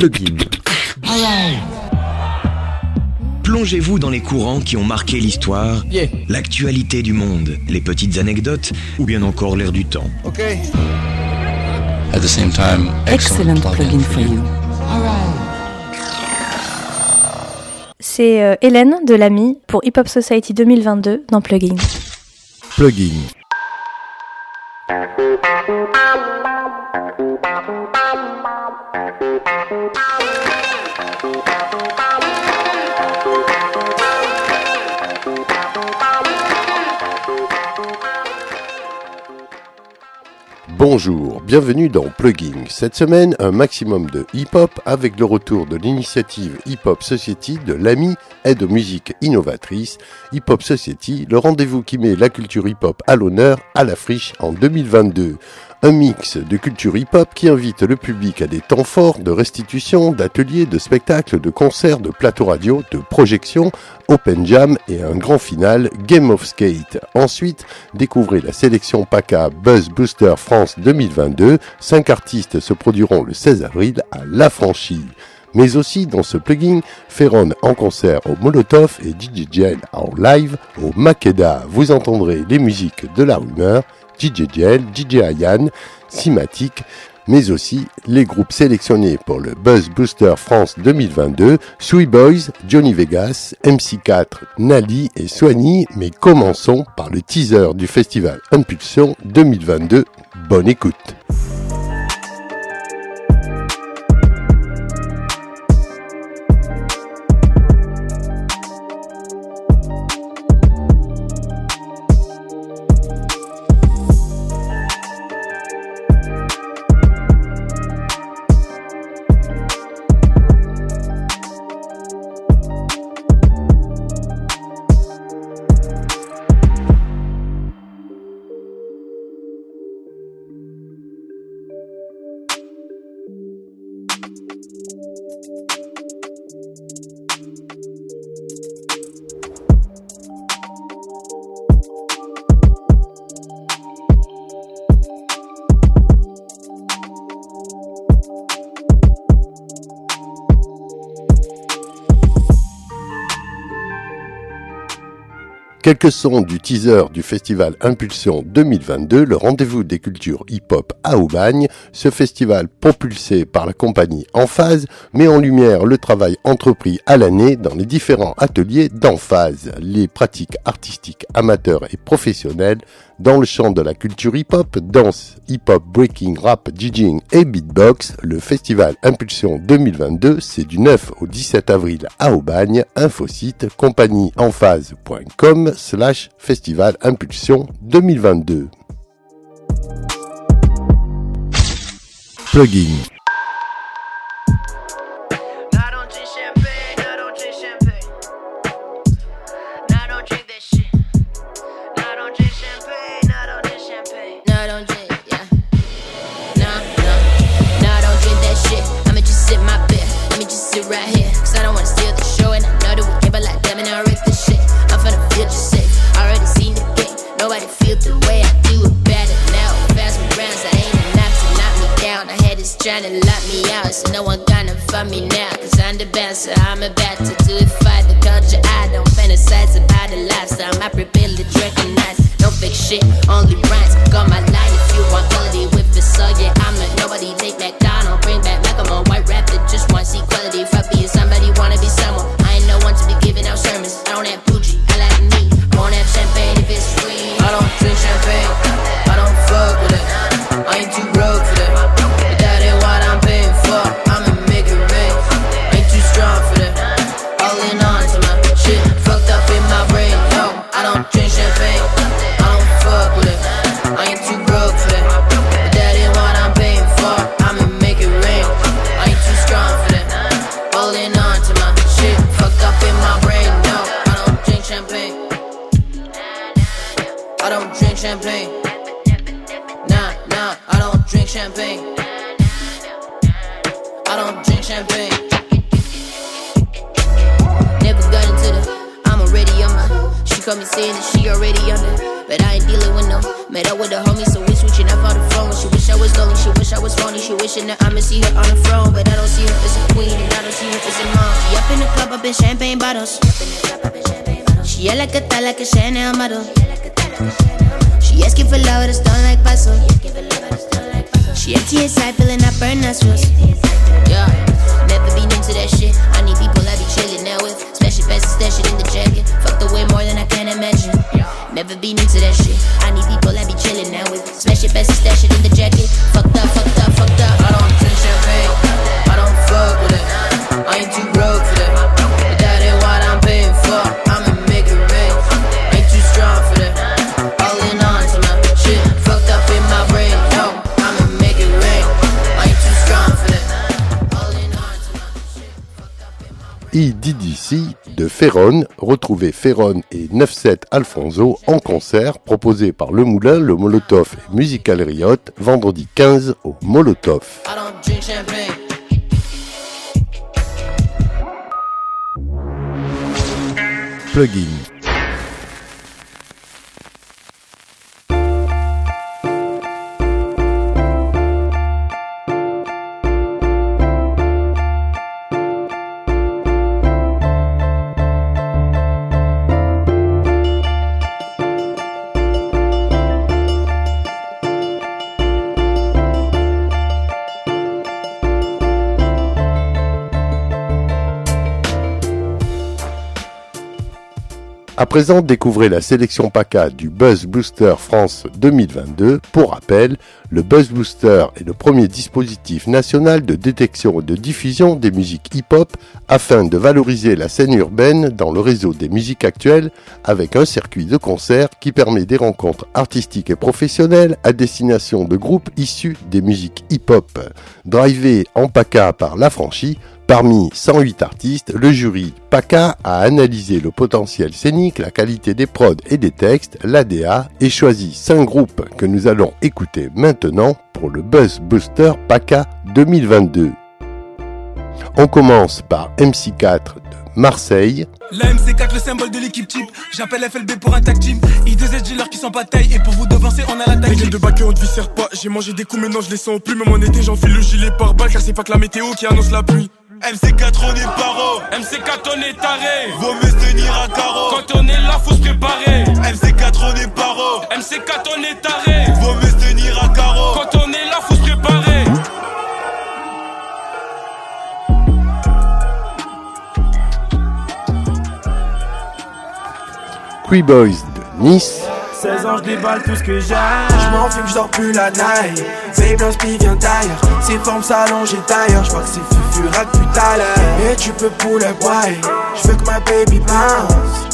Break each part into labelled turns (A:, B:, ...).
A: Plugin.
B: Plongez-vous dans les courants qui ont marqué l'histoire,
C: Yeah.
B: l'actualité du monde, les petites anecdotes ou bien encore l'air du temps.
C: Ok.
D: At the same time, excellent,
E: Excellent plugin for you.
F: C'est euh, Hélène de l'AMI pour Hip Hop Society 2022 dans Plugin.
A: Plugin.
G: Bonjour, bienvenue dans Plugin. Cette semaine, un maximum de hip-hop avec le retour de l'initiative Hip Hop Society de l'AMI, aide aux musiques innovatrices. Hip Hop Society, le rendez-vous qui met la culture hip-hop à l'honneur à la friche en 2022. Un mix de culture hip-hop qui invite le public à des temps forts de restitution, d'ateliers, de spectacles, de concerts, de plateaux radio, de projections, open jam et un grand final Game of Skate. Ensuite, découvrez la sélection PACA Buzz Booster France 2022. Cinq artistes se produiront le 16 avril à La Franchie. Mais aussi dans ce plugin, Ferron en concert au Molotov et DJ Gel en live au Makeda. Vous entendrez les musiques de la rumeur, DJ Gel, DJ Ayan, Simatic, mais aussi les groupes sélectionnés pour le Buzz Booster France 2022, Sweet Boys, Johnny Vegas, MC4, Nali et Soigny, mais commençons par le teaser du festival Impulsion 2022. Bonne écoute. Quelques sons du teaser du festival Impulsion 2022, le rendez-vous des cultures hip-hop à Aubagne. Ce festival propulsé par la compagnie Emphase met en lumière le travail entrepris à l'année dans les différents ateliers d'Emphase, les pratiques artistiques amateurs et professionnelles dans le champ de la culture hip-hop, danse, hip-hop, breaking, rap, DJing et beatbox. Le festival Impulsion 2022, c'est du 9 au 17 avril à Aubagne. Infosite compagnieenphase.com slash festival Impulsion 2022.
A: Plugin.
H: Trying to lock me out. So no one gonna find me now. Cause I'm the best, so I'm about to do it. Fight the culture. I don't fantasize about the lifestyle. My privilege recognize. No fake shit, call me
C: saying that she already on it. But I ain't dealing with no. Met up with a homie, so we switching up on the phone. She wish I was lonely, she wish I was phony. She wishing that I'ma see her on the throne. But I don't see her as a queen,
H: and I don't see her as a mom. She up in the club, up in champagne bottles. She yell like a thot, like a Chanel model. She asking for love at a stone like bustle. She empty inside, feeling up her nostrils. Yeah, never been into that shit. I need people that be chilling. Special best stash it in the jacket. Fucked away more than I can imagine. Never been into that shit. I need people I be chilling now with. Smash it, best stash it in the jacket. Fucked up, fucked up, fucked up.
C: I don't
G: IDDC de Ferron, retrouvez Ferron et 97 Alfonso en concert proposé par Le Moulin, le Molotov et Musical Riot vendredi 15 au Molotov. Plugin. Présent, découvrez la sélection PACA du Buzz Booster France 2022. Pour rappel, le Buzz Booster est le premier dispositif national de détection et de diffusion des musiques hip-hop afin de valoriser la scène urbaine dans le réseau des musiques actuelles avec un circuit de concerts qui permet des rencontres artistiques et professionnelles à destination de groupes issus des musiques hip-hop. Drivé en PACA par l'affranchi, Parmi 108 artistes, le jury PACA a analysé le potentiel scénique, la qualité des prods et des textes, l'ADA, et choisi 5 groupes que nous allons écouter maintenant pour le Buzz Booster PACA 2022. On commence par MC4 de Marseille,
A: La MC4, le symbole de l'équipe type. J'appelle FLB pour un tag team. I2S dealer qui sont pas taille. Et pour vous devancer, on a la
E: gueules de bac on ne viscère pas. J'ai mangé des coups, maintenant je les sens plus. Même en été, j'enfile le gilet par balle. Car c'est pas que la météo qui annonce la pluie.
A: MC4, on est paro. MC4, on est taré. Vaut mieux se tenir à carreau. Quand on est là, faut se préparer. MC4, on est paro. MC4, on est taré. Vaut mieux se tenir à carreau. Quand on est là, faut se préparer.
G: Cree Boys de Nice,
I: 16 ans, je déballe tout ce que j'ai. Je m'en fume, je dors plus la night. Babe, l'inspi vient d'ailleurs. Ses formes s'allongent d'ailleurs. Je crois que c'est fufu rack tout à. Et tu peux up, boy. Je veux que ma baby bounce.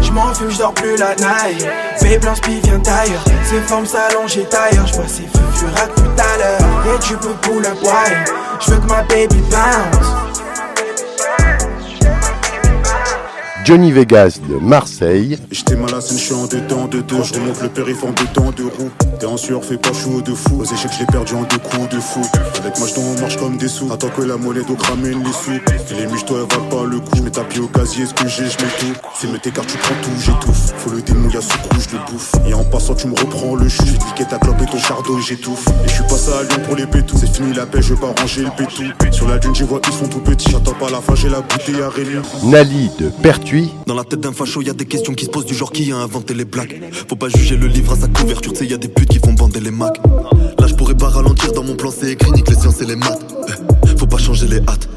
I: Je m'en fume, je dors plus la night. Babe, l'inspi vient d'ailleurs. Ses formes s'allongent d'ailleurs. Je vois c'est fufu rack tout à l'heure. Et tu peux up, boy. Je veux que ma baby bounce.
G: Johnny Vegas de Marseille,
J: J'étais mal à scène, je suis en dedans de deux. Je remonte le périph' en dedans de roue. T'es en sueur, fais pas chaud de fou. Aux échecs, je l'ai perdu en deux coups de fou. Avec moi, je marche comme des sous. Attends que la monnaie d'eau ramène les sous. Et les miches, toi, elles valent pas le coup. Je mets ta pied au casier, ce que j'ai, je mets tout? C'est mes tes tu prends tout, j'étouffe. Faut le démon, y'a sous je le bouffe. Et en passant, tu me reprends le chou. J'ai ta clope et ton chardon, j'étouffe. Et je suis passé à Lyon pour les pétous. C'est fini la paix, je veux pas ranger le pétou. Sur la dune, j'y vois, ils sont tout petits. J'attends pas la fin, j'ai la bouteille à Rémi.
G: Nali de
K: Dans la tête d'un facho, y a des questions qui se posent du genre qui a inventé les blagues. Faut pas juger le livre à sa couverture, tu y a des putes qui font bander les macs. Là, je pourrais pas ralentir dans mon plan, c'est écrit, nique les sciences et les maths. Eh, Faut pas changer les hâtes,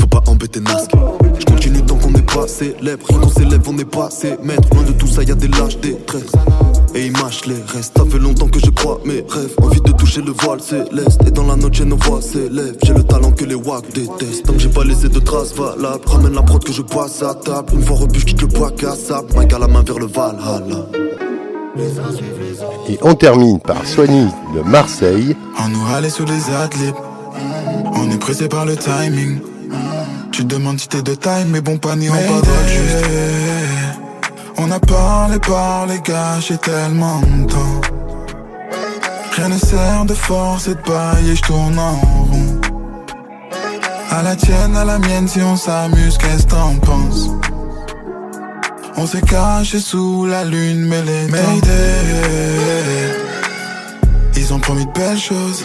K: faut pas embêter Nasque. Je continue qu'on n'est pas célèbre, rien qu'on s'élève, on n'est pas ses maîtres. Loin de tout ça, y a des lâches, des traîtres. Et ils mâchent les restes. Ça fait longtemps que je crois mes rêves. Envie de toucher le voile céleste. Et dans la noche, nos voix s'élèvent. J'ai le talent que les wack détestent. Tant que j'ai pas laissé de traces valables. Ramène la prod que je passe à table. Une fois rebu, je quitte le bois cassable. Mike à la main vers le Valhalla.
G: et on termine par Soigny de Marseille,
L: On nous râlait sous les athlètes. On est pressé par le timing. Tu demandes si t'es de taille, mais bon panier, on pas juste. On a parlé, parlé, gâché tellement de temps. Rien ne sert de force et de bailler, je tourne en rond. À la tienne, à la mienne, si on s'amuse, qu'est-ce que t'en penses? On s'est caché sous la lune, mais les Mayday. Ils ont promis de belles choses. Si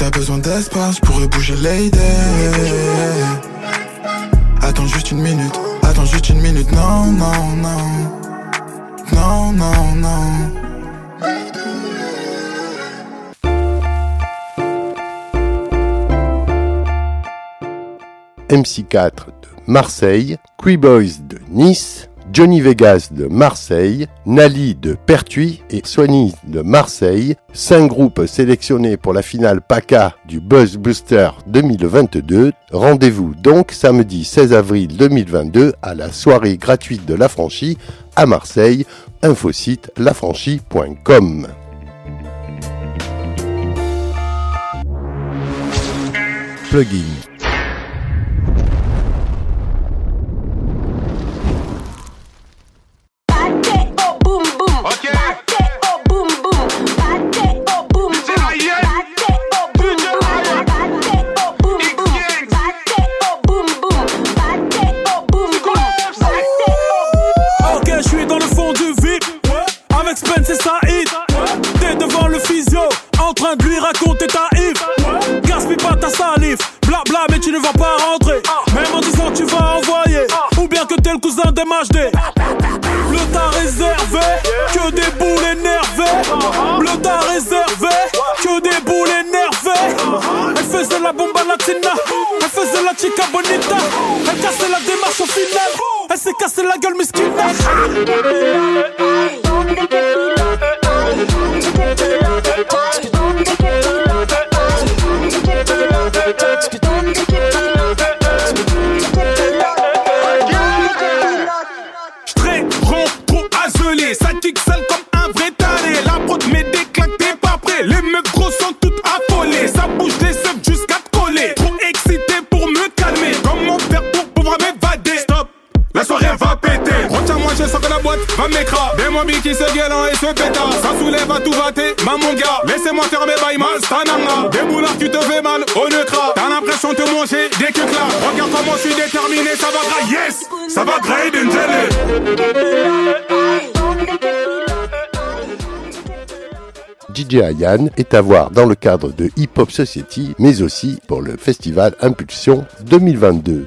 L: t'as besoin d'espace, je pourrais bouger l'idée. Attends juste une minute, attends juste une minute, non, non, non. Non, non, non.
G: MC4 de Marseille, Boys de Nice, Johnny Vegas de Marseille, Nali de Pertuis et Swanny de Marseille, cinq groupes sélectionnés pour la finale PACA du Buzz Booster 2022. Rendez-vous donc samedi 16 avril 2022 à la soirée gratuite de l'affranchi à Marseille, infosite lafranchi.com. Plugin
M: lui raconter ta if. Gaspille pas ta salive. Blabla, mais tu ne vas pas rentrer. Même en disant tu vas envoyer. Ou bien que t'es le cousin des MHD. Le tas réservé. Que des boules énervées. Le tas réservé. Que des boules énervées. Elle faisait la bomba latina. Elle faisait la chica bonita. Elle cassait la démarche au final. Elle s'est cassée la gueule miskina. M'écraser. Des mobiles qui se gueulant et se pétard. Ça soulève à tout vater, ma mon gars. Laissez-moi faire mes bails mal, stananga. Des boulards, tu te fais mal au neutral. T'as l'impression de manger des que là. Regarde comment je suis déterminé, ça va grailler. Yes! Ça va grailler d'une
G: DJ Ayan est à voir dans le cadre de Hip Hop Society, mais aussi pour le festival Impulsion 2022.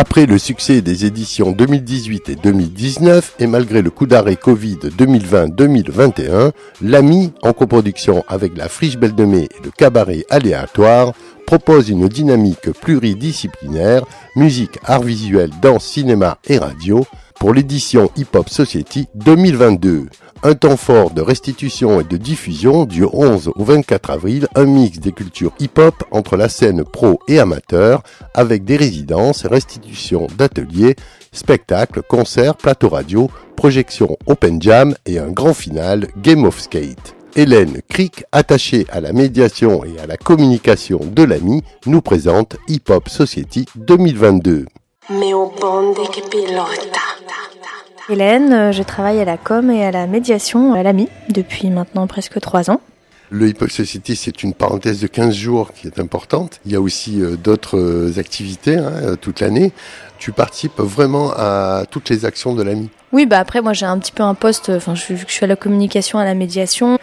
G: Après le succès des éditions 2018 et 2019, et malgré le coup d'arrêt Covid 2020-2021, l'AMI, en coproduction avec la Friche Belle de Mai et le Cabaret Aléatoire, propose une dynamique pluridisciplinaire, musique, art visuel, danse, cinéma et radio, pour l'édition Hip Hop Society 2022. Un temps fort de restitution et de diffusion du 11 au 24 avril, un mix des cultures hip-hop entre la scène pro et amateur, avec des résidences, restitutions d'ateliers, spectacles, concerts, plateaux radio, projections open jam et un grand final Game of Skate. Hélène Crick, attachée à la médiation et à la communication de l'AMI, nous présente Hip Hop Society 2022.
F: Hélène, euh, je travaille à la com et à la médiation à l'AMI depuis maintenant presque trois ans.
G: Le Hip Hop Society, c'est une parenthèse de 15 jours qui est importante. Il y a aussi euh, d'autres euh, activités hein, euh, toute l'année. Tu participes vraiment à toutes les actions de l'AMI.
F: Oui, bah après moi j'ai un petit peu un poste, enfin je, vu que je suis à la communication, à la médiation,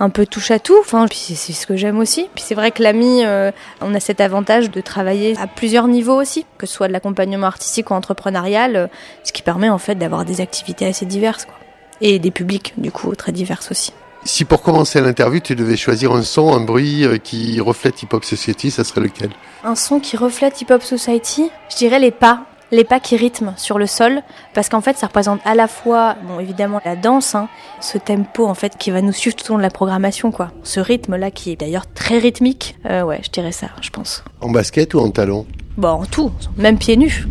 F: un peu touche à tout. Enfin, puis c'est- ce que j'aime aussi. Puis c'est vrai que l'AMI, euh, on a cet avantage de travailler à plusieurs niveaux aussi, que ce soit de l'accompagnement artistique ou entrepreneurial, euh, ce qui permet en fait d'avoir des activités assez diverses, quoi. Et des publics du coup très divers aussi.
G: Si pour commencer l'interview, tu devais choisir un son, un bruit euh, qui reflète Hip Hop Society, ça serait lequel?
F: Un son qui reflète Hip Hop Society, je dirais les pas. Les pas qui rythment sur le sol, parce qu'en fait ça représente à la fois, bon évidemment la danse, hein, ce tempo en fait qui va nous suivre tout au long de la programmation quoi. Ce rythme là qui est d'ailleurs très rythmique, euh, ouais je dirais ça je pense.
G: En basket ou en talon?
F: Bon en tout, même pieds nus.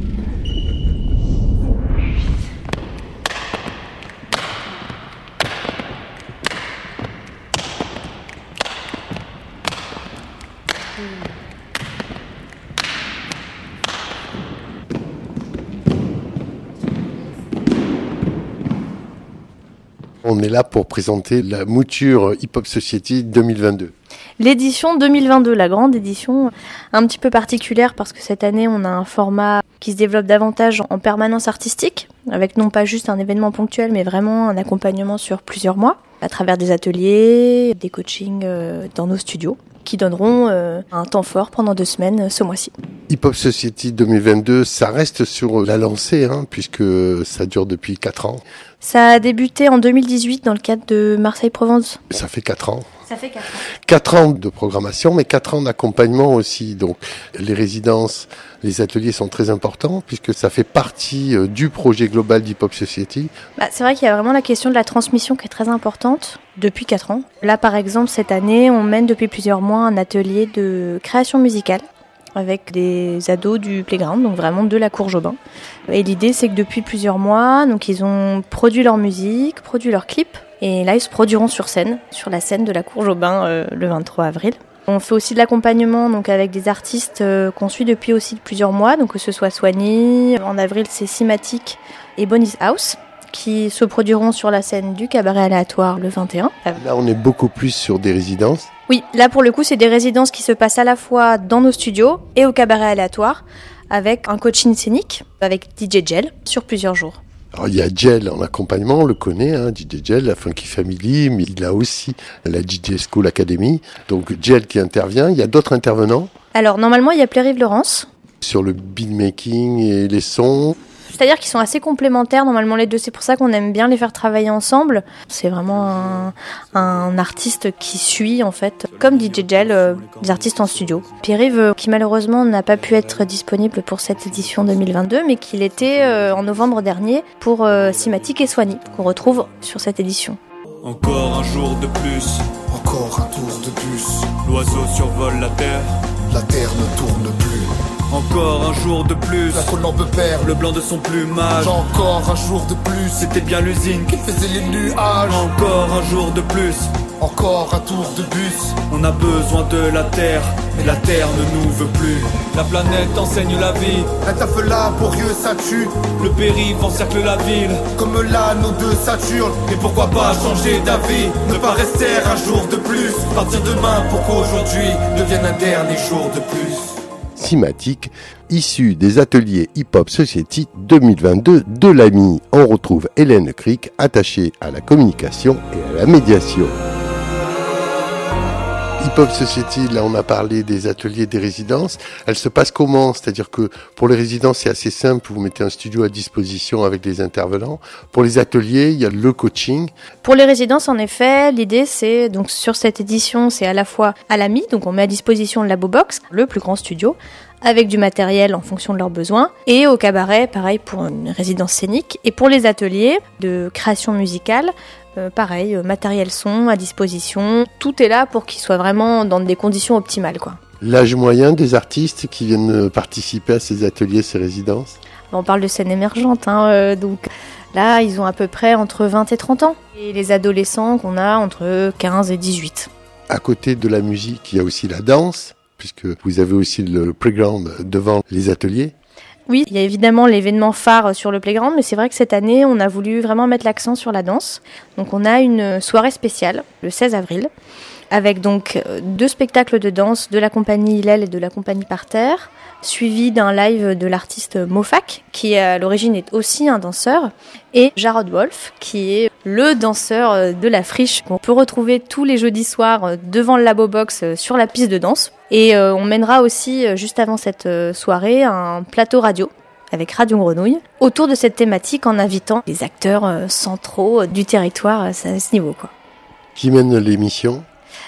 G: On est là pour présenter la mouture Hip Hop Society 2022.
F: L'édition 2022, la grande édition, un petit peu particulière parce que cette année on a un format qui se développe davantage en permanence artistique, avec non pas juste un événement ponctuel mais vraiment un accompagnement sur plusieurs mois. à travers des ateliers, des coachings euh, dans nos studios qui donneront euh, un temps fort pendant deux semaines euh, ce mois-ci.
G: Hip Hop Society 2022, ça reste sur la lancée, hein, puisque ça dure depuis 4 ans.
F: Ça a débuté en 2018 dans le cadre de Marseille-Provence.
G: Ça fait 4 ans.
F: Ça fait 4 ans.
G: 4 ans de programmation, mais 4 ans d'accompagnement aussi. Donc les résidences, les ateliers sont très importants, puisque ça fait partie euh, du projet global d'Hip Hop Society.
F: Bah, c'est vrai qu'il y a vraiment la question de la transmission qui est très importante depuis 4 ans. Là, par exemple, cette année, on mène depuis plusieurs mois un atelier de création musicale avec des ados du playground, donc vraiment de la cour Jobin. Et l'idée, c'est que depuis plusieurs mois, donc ils ont produit leur musique, produit leurs clips, et là, ils se produiront sur scène, sur la scène de la cour Jobin euh, le 23 avril. On fait aussi de l'accompagnement donc avec des artistes euh, qu'on suit depuis aussi plusieurs mois, donc que ce soit Soigny, en avril c'est Cimatic et Bonnie's House qui se produiront sur la scène du cabaret aléatoire le 21.
G: Là, on est beaucoup plus sur des résidences.
F: Oui, là pour le coup, c'est des résidences qui se passent à la fois dans nos studios et au cabaret aléatoire avec un coaching scénique avec DJ Gel sur plusieurs jours.
G: Alors, il y a Gel en accompagnement, on le connaît, hein, DJ Gel, la Funky Family, mais il a aussi la DJ School Academy. Donc Gel qui intervient. Il y a d'autres intervenants?
F: Alors normalement, il y a Plérive Laurence.
G: sur le beatmaking et les sons.
F: C'est-à-dire qu'ils sont assez complémentaires normalement les deux. C'est pour ça qu'on aime bien les faire travailler ensemble. C'est vraiment un, un artiste qui suit en fait, comme DJ Gel, euh, des artistes en studio. Pierre-Yves, euh, qui malheureusement n'a pas pu être disponible pour cette édition 2022, mais qu'il était euh, en novembre dernier pour euh, Cimatic et Soigny, qu'on retrouve sur cette édition.
A: Encore un jour de plus,
N: Encore un tour de plus,
A: l'oiseau survole la terre.
N: la terre ne tourne plus.
A: Encore un jour de plus,
N: La colombe perd
A: le blanc de son plumage.
N: Encore un jour de plus,
A: C'était bien l'usine qui
N: faisait les nuages.
A: Encore un jour de plus,
N: Encore un tour de bus.
A: on a besoin de la terre, mais la terre ne nous veut plus. La planète enseigne la vie,
N: Un taf là pour Dieu ça tue.
A: le périph' encercle la ville.
N: Comme l'anneau de Saturne.
A: Et pourquoi pas changer d'avis,
N: Ne pas rester un jour de plus. Partir demain pour qu'aujourd'hui devienne un dernier jour de plus.
G: Cimatic, issu des ateliers Hip Hop Society 2022 de l'AMI. On retrouve Hélène Crick, attachée à la communication et à la médiation. Hip Hop Society, là on a parlé des ateliers, des résidences. Elles se passent comment? C'est-à-dire que pour les résidences c'est assez simple, vous mettez un studio à disposition avec des intervenants. Pour les ateliers, il y a le coaching.
F: Pour les résidences, en effet, l'idée c'est donc sur cette édition, c'est à la fois à l'AMI, donc on met à disposition le Labo Box, le plus grand studio, avec du matériel en fonction de leurs besoins, et au cabaret, pareil pour une résidence scénique, et pour les ateliers de création musicale, euh, pareil, euh, matériel son à disposition, tout est là pour qu'ils soient vraiment dans des conditions optimales, quoi.
G: L'âge moyen des artistes qui viennent participer à ces ateliers, ces résidences?
F: On parle de scène émergente, hein, euh, donc là, ils ont à peu près entre 20 et 30 ans. Et les adolescents qu'on a entre 15 et 18.
G: À côté de la musique, il y a aussi la danse, puisque vous avez aussi le playground devant les ateliers.
F: Oui, il y a évidemment l'événement phare sur le playground, mais c'est vrai que cette année, on a voulu vraiment mettre l'accent sur la danse. Donc on a une soirée spéciale le 16 avril, avec donc euh, deux spectacles de danse de la compagnie Hillel et de la compagnie Parterre, suivi d'un live de l'artiste Mofac, qui à l'origine est aussi un danseur, et Jarod Wolf, qui est le danseur de la friche qu'on peut retrouver tous les jeudis soirs devant le Labo Box sur la piste de danse. Et euh, on mènera aussi, euh, juste avant cette euh, soirée, un plateau radio avec Radio Grenouille autour de cette thématique en invitant les acteurs centraux du territoire à ce niveau. Quoi.
G: Qui mène l'émission?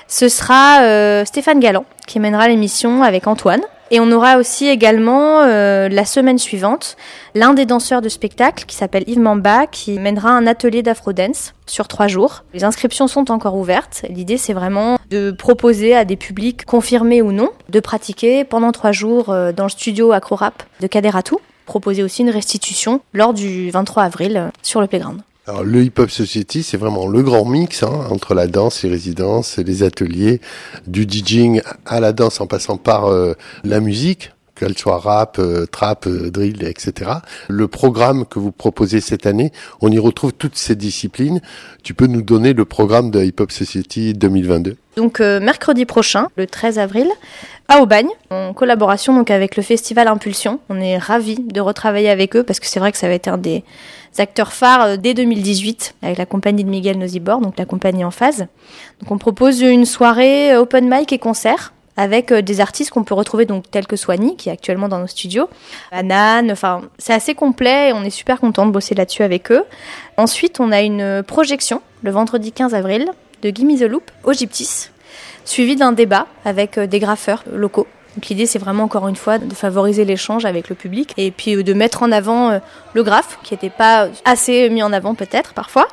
F: Ce sera euh, Stéphane Galland qui mènera l'émission avec Antoine. Et on aura aussi également euh, la semaine suivante l'un des danseurs de spectacle qui s'appelle Yves Mamba qui mènera un atelier d'afro-dance sur trois jours. Les inscriptions sont encore ouvertes. L'idée c'est vraiment de proposer à des publics confirmés ou non de pratiquer pendant trois jours euh, dans le studio Acro-Rap de Kaderatou. Proposer aussi une restitution lors du 23 avril euh, sur le playground.
G: Alors le Hip Hop Society, c'est vraiment le grand mix hein, entre la danse, les résidences, les ateliers, du DJing à la danse en passant par euh, la musique qu'elle soit rap, euh, trap, euh, drill, etc. Le programme que vous proposez cette année, on y retrouve toutes ces disciplines. Tu peux nous donner le programme de Hip Hop Society 2022
F: Donc euh, mercredi prochain, le 13 avril, à Aubagne, en collaboration donc avec le festival Impulsion. On est ravis de retravailler avec eux parce que c'est vrai que ça va être un des acteurs phares dès 2018 avec la compagnie de Miguel Nozibor, donc la compagnie en phase. Donc on propose une soirée open mic et concert avec euh, des artistes qu'on peut retrouver donc tels que Soigny qui est actuellement dans nos studios, Anan, enfin c'est assez complet et on est super content de bosser là-dessus avec eux. Ensuite, on a une projection le vendredi 15 avril de Gimme the au Gyptis, suivi d'un débat avec euh, des graffeurs locaux. Donc l'idée c'est vraiment encore une fois de favoriser l'échange avec le public et puis euh, de mettre en avant euh, le graphe qui n'était pas assez mis en avant peut-être parfois.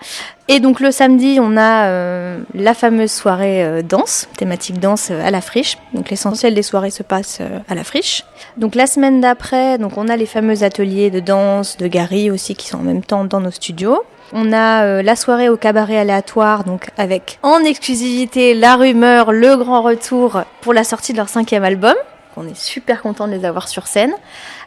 F: Et donc le samedi on a euh, la fameuse soirée danse, thématique danse à la friche. Donc l'essentiel des soirées se passe à la friche. Donc la semaine d'après donc on a les fameux ateliers de danse, de Gary aussi qui sont en même temps dans nos studios. On a la soirée au cabaret aléatoire, donc avec en exclusivité la rumeur, le grand retour pour la sortie de leur cinquième album. On est super content de les avoir sur scène,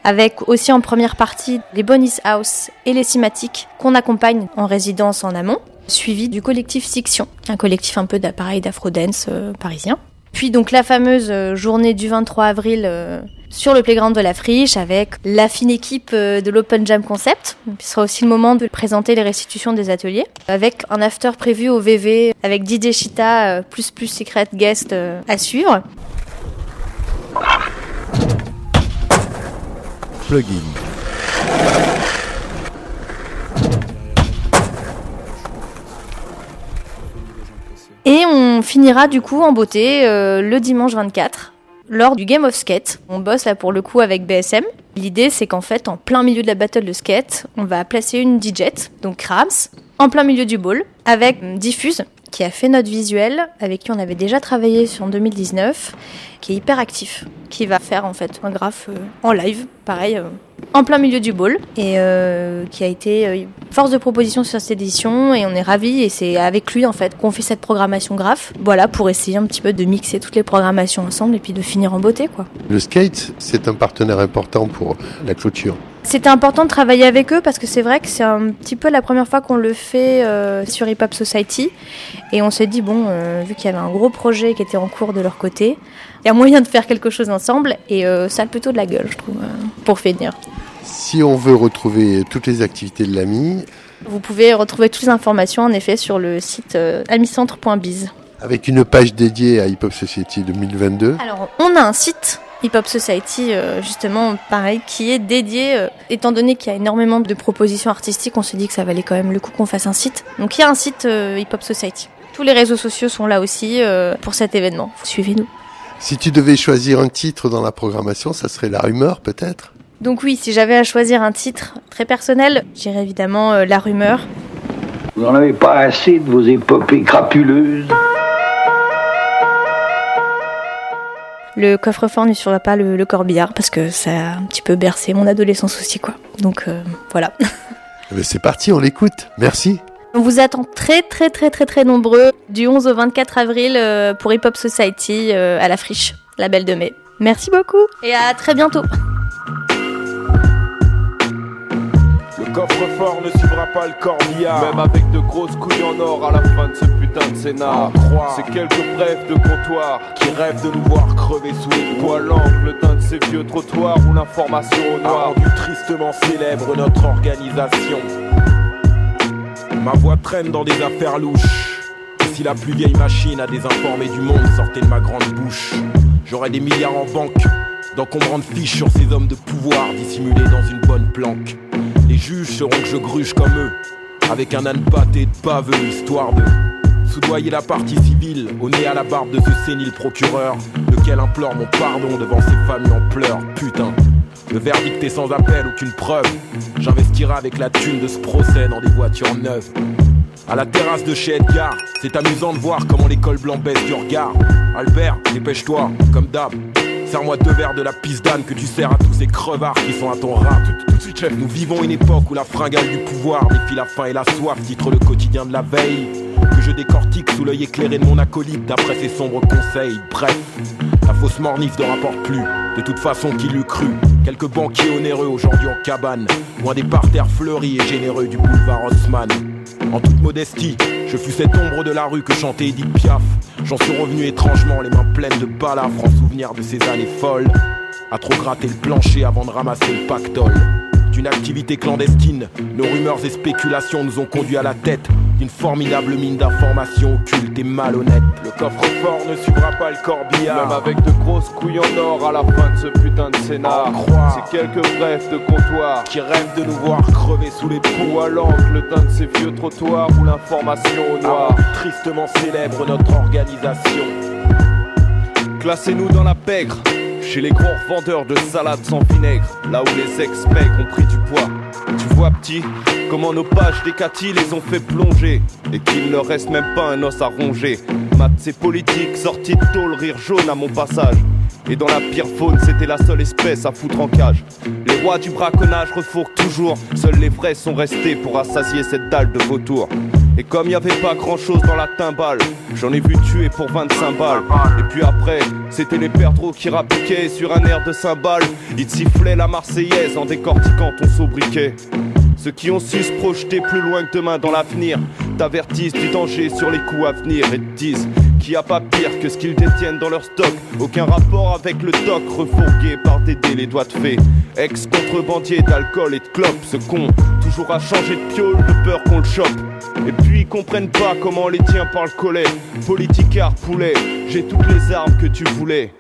F: avec aussi en première partie les Bonnie House et les Cimatiques qu'on accompagne en résidence en amont, suivi du collectif Siction, un collectif un peu d'appareil d'afro-dance euh, parisien. Puis donc la fameuse euh, journée du 23 avril euh, sur le playground de la friche avec la fine équipe de l'Open Jam Concept. Ce sera aussi le moment de présenter les restitutions des ateliers avec un after prévu au VV avec DJ Chita plus plus secret guest à suivre. Et on finira du coup en beauté euh, le dimanche 24 lors du Game of Skate. On bosse là pour le coup avec BSM. L'idée c'est qu'en fait en plein milieu de la battle de skate, on va placer une DJ, donc Krams, en plein milieu du bowl avec euh, Diffuse qui a fait notre visuel, avec qui on avait déjà travaillé sur 2019, qui est hyper actif, qui va faire en fait un graphe euh, en live, pareil, euh, en plein milieu du bowl, et euh, qui a été euh, force de proposition sur cette édition, et on est ravis, et c'est avec lui en fait qu'on fait cette programmation graphe, voilà, pour essayer un petit peu de mixer toutes les programmations ensemble, et puis de finir en beauté, quoi.
G: Le skate, c'est un partenaire important pour la clôture.
F: C'était important de travailler avec eux parce que c'est vrai que c'est un petit peu la première fois qu'on le fait euh, sur Hip Hop Society. Et on s'est dit, bon, euh, vu qu'il y avait un gros projet qui était en cours de leur côté, il y a moyen de faire quelque chose ensemble. Et euh, ça a plutôt de la gueule, je trouve, euh, pour finir.
G: Si on veut retrouver toutes les activités de l'AMI,
F: Vous pouvez retrouver toutes les informations en effet sur le site euh, amicentre.biz.
G: avec une page dédiée à Hip Hop Society 2022,
F: Alors, on a un site Hip Hop Society, justement, pareil, qui est dédié, étant donné qu'il y a énormément de propositions artistiques, on s'est dit que ça valait quand même le coup qu'on fasse un site. Donc, il y a un site Hip Hop Society. Tous les réseaux sociaux sont là aussi pour cet événement. Suivez-nous.
G: Si tu devais choisir un titre dans la programmation, ça serait La Rumeur peut-être
F: Donc oui, si j'avais à choisir un titre très personnel, j'irais évidemment euh, La Rumeur.
O: Vous n'en avez pas assez de vos épopées crapuleuses
F: Le coffre-fort ne surveille pas le, le corbillard parce que ça a un petit peu bercé mon adolescence aussi, quoi. Donc euh, voilà.
G: Eh ben, C'est parti, on l'écoute. Merci.
F: On vous attend très très très très très nombreux du 11 au 24 avril euh, pour Hip Hop Society euh, à la friche, la Belle de Mai. Merci beaucoup et à très bientôt.
P: Le coffre-fort ne suivra pas le corbillard. Même avec de grosses couilles en or à la fin de ce putain de scénar C'est quelques brefs de comptoir Qui rêvent de nous voir crever sous les poids l'angle d'un de ces vieux trottoirs Où l'information au noir a rendu tristement célèbre notre organisation Ma voix traîne dans des affaires louches si la plus vieille machine a désinformé du monde sortait de ma grande bouche J'aurais des milliards en banque d'encombrantes fiches sur ces hommes de pouvoir dissimulés dans une bonne planque. Les juges sauront que je gruge comme eux, avec un âne pâté de paveux, histoire de soudoyer la partie civile, au nez à la barbe de ce sénile procureur, lequel implore mon pardon devant ces familles en pleurs. Putain, le verdict est sans appel, aucune preuve. J'investirai avec la thune de ce procès dans des voitures neuves. À la terrasse de chez Edgar, c'est amusant de voir comment l'école blanc baisse du regard. Albert, dépêche-toi, comme d'hab. Serre-moi deux verres de la pisse d'âne que tu sers à tous ces crevards qui sont à ton chef. Nous vivons une époque où la fringale du pouvoir défie la faim et la soif, titre le quotidien de la veille. que je décortique sous l'œil éclairé de mon acolyte d'après ses sombres conseils. Bref, la fausse mornif ne rapporte plus. De toute façon, qui l'eût cru Quelques banquiers onéreux aujourd'hui en cabane, loin des parterres fleuris et généreux du boulevard Haussmann. En toute modestie, je fus cette ombre de la rue que chantait Edith Piaf. J'en suis revenu étrangement, les mains pleines de balafres en souvenir de ces années folles. À trop gratter le plancher avant de ramasser le pactole. D'une activité clandestine, nos rumeurs et spéculations nous ont conduit à la tête d'une formidable mine d'informations occultes et malhonnêtes.
Q: Le coffre-fort ne suivra pas le corbillard. Même avec de grosses couilles en or à la fin de ce putain de scénar. C'est quelques brefs de comptoir
P: qui rêvent de nous voir crever sous les.
Q: Ou à l'angle d'un de ces vieux trottoirs où l'information au noir
P: Ah, tristement célèbre notre organisation.
Q: Classez-nous dans la pègre. Chez les gros revendeurs de salades sans vinaigre, là où les ex-mecs ont pris du poids. Tu vois, petit, comment nos pages d'Ecati les ont fait plonger, et qu'il leur reste même pas un os à ronger. Maths et politique, sortis de tôle, rire jaune à mon passage. Et dans la pire faune, c'était la seule espèce à foutre en cage. Les rois du braconnage refourquent toujours, seuls les vrais sont restés pour assasier cette dalle de vautour. Et comme n'y avait pas grand chose dans la timbale, j'en ai vu tuer pour 25 balles. Et puis après, c'était les perdreaux qui rappliquaient sur un air de cymbale. Ils sifflaient la Marseillaise en décortiquant ton sobriquet. Ceux qui ont su se projeter plus loin que demain dans l'avenir t'avertissent du danger sur les coups à venir et te disent qu'il n'y a pas pire que ce qu'ils détiennent dans leur stock. Aucun rapport avec le toc refourgué par Dédé les doigts de fée. Ex-contrebandier d'alcool et de clopes, ce con, toujours à changer de piole de peur qu'on le chope. Et puis ils comprennent pas comment les tiens par le collet. Politicard poulet, j'ai toutes les armes que tu voulais.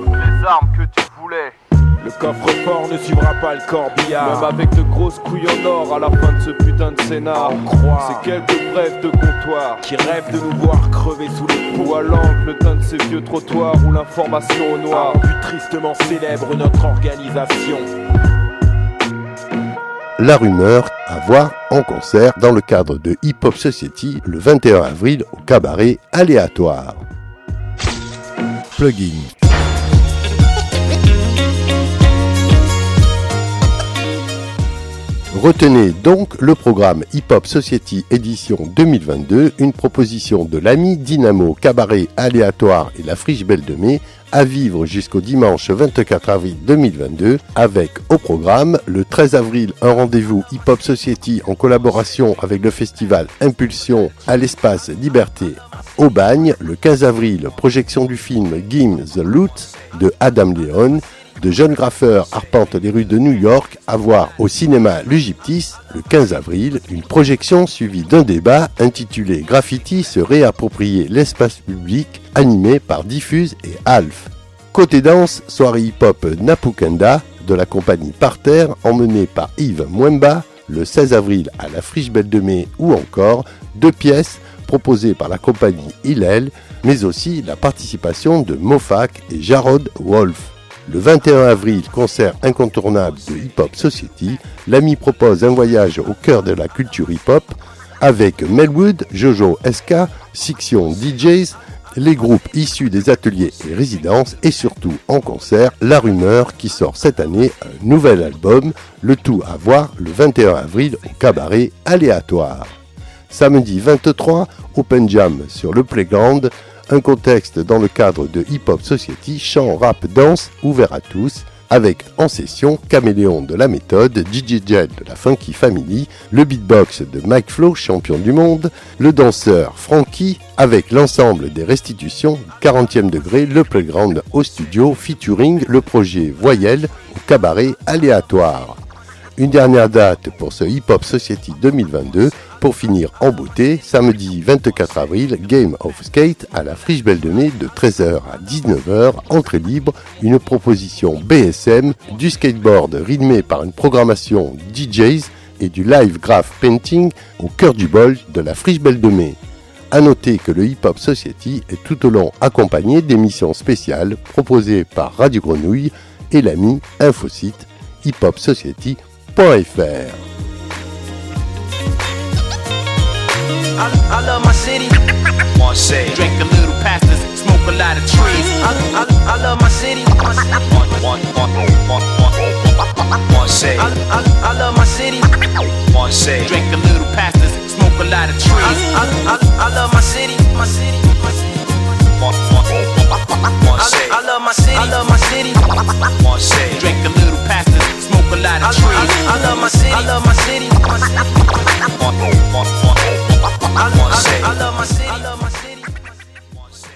P: Les armes que tu voulais.
Q: Le coffre-fort ne suivra pas le corbillard. Même avec de grosses couilles en or à la fin de ce putain de scénar. C'est quelques brefs de comptoir
P: qui rêvent de nous voir crever sous les
Q: Ou à l'angle d'un de ces vieux trottoirs où l'information au noir.
P: a tristement célèbre notre organisation.
G: La rumeur à voir en concert dans le cadre de Hip Hop Society le 21 avril au cabaret aléatoire. Plugin. Retenez donc le programme Hip Hop Society édition 2022, une proposition de l'ami Dynamo Cabaret Aléatoire et la Friche Belle de Mai à vivre jusqu'au dimanche 24 avril 2022 avec au programme le 13 avril un rendez-vous Hip Hop Society en collaboration avec le festival Impulsion à l'espace Liberté au bagne, le 15 avril projection du film Game the Loot de Adam Leon de jeunes graffeurs arpentent les rues de New York à voir au cinéma L'Egyptis le 15 avril une projection suivie d'un débat intitulé Graffiti se réapproprier l'espace public animé par Diffuse et Alf. Côté danse, soirée hip-hop Napukenda de la compagnie Parterre emmenée par Yves Mwemba le 16 avril à la Friche Belle de Mai ou encore deux pièces proposées par la compagnie Hillel mais aussi la participation de Mofak et Jarod Wolf. Le 21 avril, concert incontournable de Hip Hop Society, l'ami propose un voyage au cœur de la culture hip-hop avec Melwood, Jojo SK, Sixion DJs, les groupes issus des ateliers et résidences et surtout en concert La Rumeur qui sort cette année un nouvel album, le tout à voir le 21 avril au cabaret aléatoire. Samedi 23, Open Jam sur le Playground, un contexte dans le cadre de Hip Hop Society, chant, rap, danse, ouvert à tous, avec en session Caméléon de la méthode, DJ Jet de la Funky Family, le beatbox de Mike Flo, champion du monde, le danseur Frankie, avec l'ensemble des restitutions 40e degré, le playground au studio, featuring le projet Voyelle au cabaret aléatoire. Une dernière date pour ce Hip Hop Society 2022 pour finir en beauté, samedi 24 avril, Game of Skate à la Friche Belle de Mai de 13h à 19h, entrée libre, une proposition BSM, du skateboard rythmé par une programmation DJs et du live graph painting au cœur du bol de la Friche Belle de Mai. À noter que le Hip Hop Society est tout au long accompagné d'émissions spéciales proposées par Radio Grenouille et l'ami Infosite hiphopsociety.fr.
R: I, I love my city. Marseille. Drink a little pastas, smoke
H: a lot of trees. I, I, I love my city. Say. I, I, I love my city. Say. Drink a little pastas, smoke a lot of trees. I, I, I, I love my city. My city. My. I, I love my city. I love my city. Say. Drink a little pastas, smoke a lot of trees. I, I love my city. I love my city. I love my city.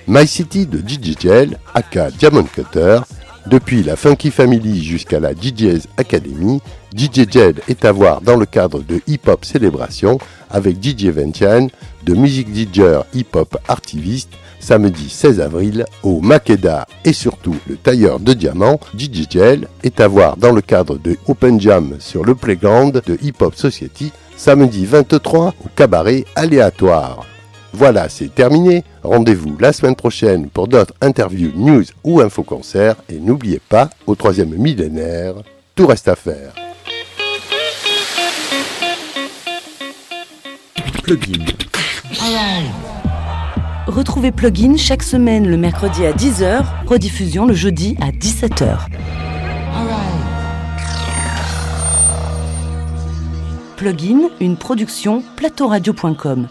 G: My city. De DJ Gel, aka Diamond Cutter. Depuis la Funky Family jusqu'à la DJ's Academy, DJ Gel est à voir dans le cadre de Hip Hop Célébration avec DJ Ventian, de Music DJ Hip Hop Artiviste, samedi 16 avril au Makeda et surtout le tailleur de diamants, DJ Gel est à voir dans le cadre de Open Jam sur le Playground de Hip Hop Society, samedi 23 au cabaret aléatoire. Voilà, c'est terminé. Rendez-vous la semaine prochaine pour d'autres interviews, news ou infoconcerts. Et n'oubliez pas, au troisième millénaire, tout reste à faire.
S: Plugin. Retrouvez Plugin chaque semaine le mercredi à 10h, rediffusion le jeudi à 17h. Plugin, une production plateauradio.com.